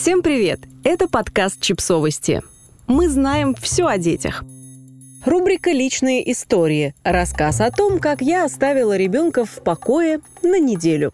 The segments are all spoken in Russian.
Всем привет! Это подкаст «Чипсовости». Мы знаем все о детях. Рубрика «Личные истории». Рассказ о том, как я оставила ребенка в покое на неделю.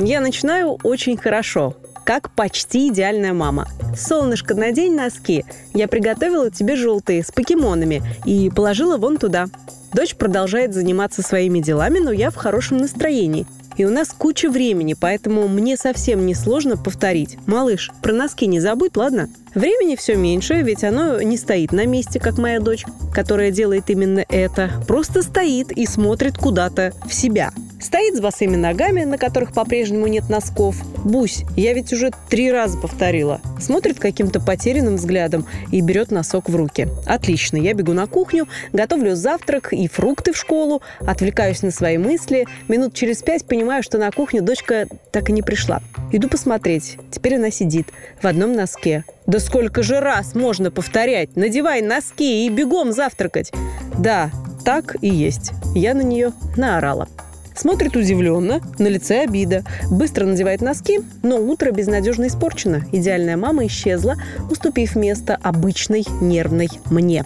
Я начинаю очень хорошо, как почти идеальная мама. Солнышко, надень носки. Я приготовила тебе желтые с покемонами и положила вон туда. Дочь продолжает заниматься своими делами, но я в хорошем настроении. И у нас куча времени, поэтому мне совсем не сложно повторить. Малыш, про носки не забудь, ладно? Времени все меньше, ведь оно не стоит на месте, как моя дочь, которая делает именно это. Просто стоит и смотрит куда-то в себя. Стоит с босыми ногами, на которых по-прежнему нет носков. Бусь, я ведь уже три раза повторила. Смотрит каким-то потерянным взглядом и берет носок в руки. Отлично, я бегу на кухню, готовлю завтрак и фрукты в школу, отвлекаюсь на свои мысли. Минут через пять понимаю, что на кухню дочка так и не пришла. Иду посмотреть. Теперь она сидит в одном носке. Да сколько же раз можно повторять? Надевай носки и бегом завтракать. Да, так и есть. Я на нее наорала. Смотрит удивленно, на лице обида. Быстро надевает носки, но утро безнадежно испорчено. Идеальная мама исчезла, уступив место обычной нервной мне.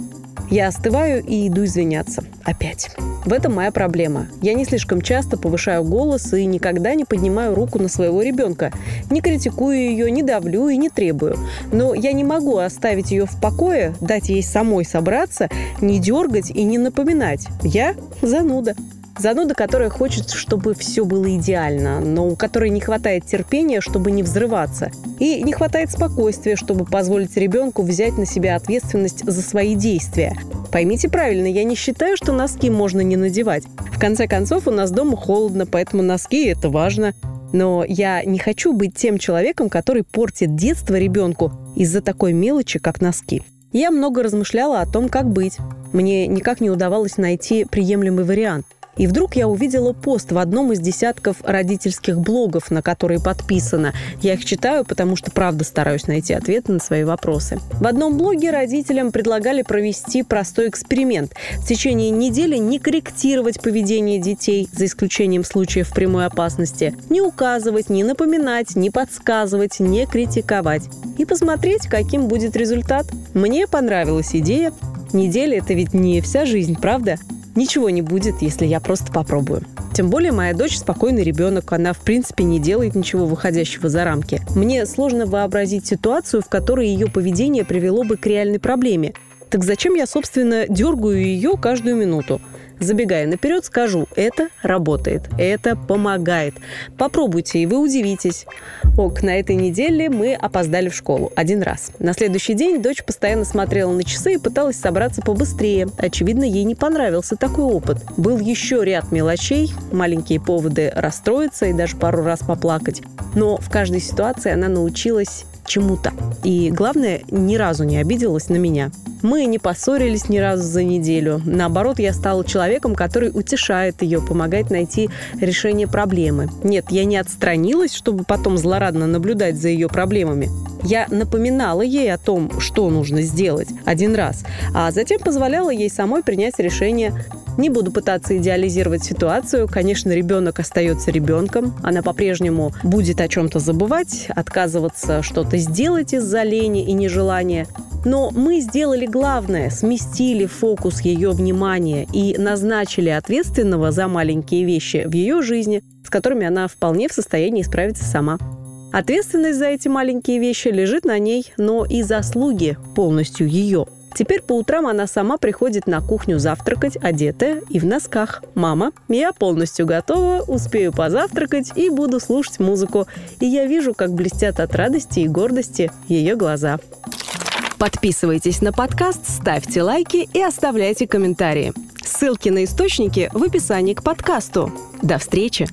Я остываю и иду извиняться. Опять. В этом моя проблема. Я не слишком часто повышаю голос и никогда не поднимаю руку на своего ребенка. Не критикую ее, не давлю и не требую. Но я не могу оставить ее в покое, дать ей самой собраться, не дергать и не напоминать. Я зануда. Зануда, которая хочет, чтобы все было идеально, но у которой не хватает терпения, чтобы не взрываться. И не хватает спокойствия, чтобы позволить ребенку взять на себя ответственность за свои действия. Поймите правильно, я не считаю, что носки можно не надевать. В конце концов, у нас дома холодно, поэтому носки – это важно. Но я не хочу быть тем человеком, который портит детство ребенку из-за такой мелочи, как носки. Я много размышляла о том, как быть. Мне никак не удавалось найти приемлемый вариант – и вдруг я увидела пост в одном из десятков родительских блогов, на которые подписано. Я их читаю, потому что правда стараюсь найти ответы на свои вопросы. В одном блоге родителям предлагали провести простой эксперимент. В течение недели не корректировать поведение детей, за исключением случаев прямой опасности, не указывать, не напоминать, не подсказывать, не критиковать. И посмотреть, каким будет результат. Мне понравилась идея. Неделя – это ведь не вся жизнь, правда? Ничего не будет, если я просто попробую. Тем более моя дочь спокойный ребенок, она в принципе не делает ничего выходящего за рамки. Мне сложно вообразить ситуацию, в которой ее поведение привело бы к реальной проблеме. Так зачем я, собственно, дергаю ее каждую минуту? Забегая наперед, скажу, это работает, это помогает. Попробуйте, и вы удивитесь. Ок, на этой неделе мы опоздали в школу один раз. На следующий день дочь постоянно смотрела на часы и пыталась собраться побыстрее. Очевидно, ей не понравился такой опыт. Был еще ряд мелочей, маленькие поводы расстроиться и даже пару раз поплакать. Но в каждой ситуации она научилась чему-то. И главное, ни разу не обиделась на меня. Мы не поссорились ни разу за неделю. Наоборот, я стала человеком, который утешает ее, помогает найти решение проблемы. Нет, я не отстранилась, чтобы потом злорадно наблюдать за ее проблемами. Я напоминала ей о том, что нужно сделать один раз, а затем позволяла ей самой принять решение не буду пытаться идеализировать ситуацию. Конечно, ребенок остается ребенком. Она по-прежнему будет о чем-то забывать, отказываться что-то сделать из-за лени и нежелания. Но мы сделали главное, сместили фокус ее внимания и назначили ответственного за маленькие вещи в ее жизни, с которыми она вполне в состоянии справиться сама. Ответственность за эти маленькие вещи лежит на ней, но и заслуги полностью ее – Теперь по утрам она сама приходит на кухню завтракать, одетая и в носках. «Мама, я полностью готова, успею позавтракать и буду слушать музыку». И я вижу, как блестят от радости и гордости ее глаза. Подписывайтесь на подкаст, ставьте лайки и оставляйте комментарии. Ссылки на источники в описании к подкасту. До встречи!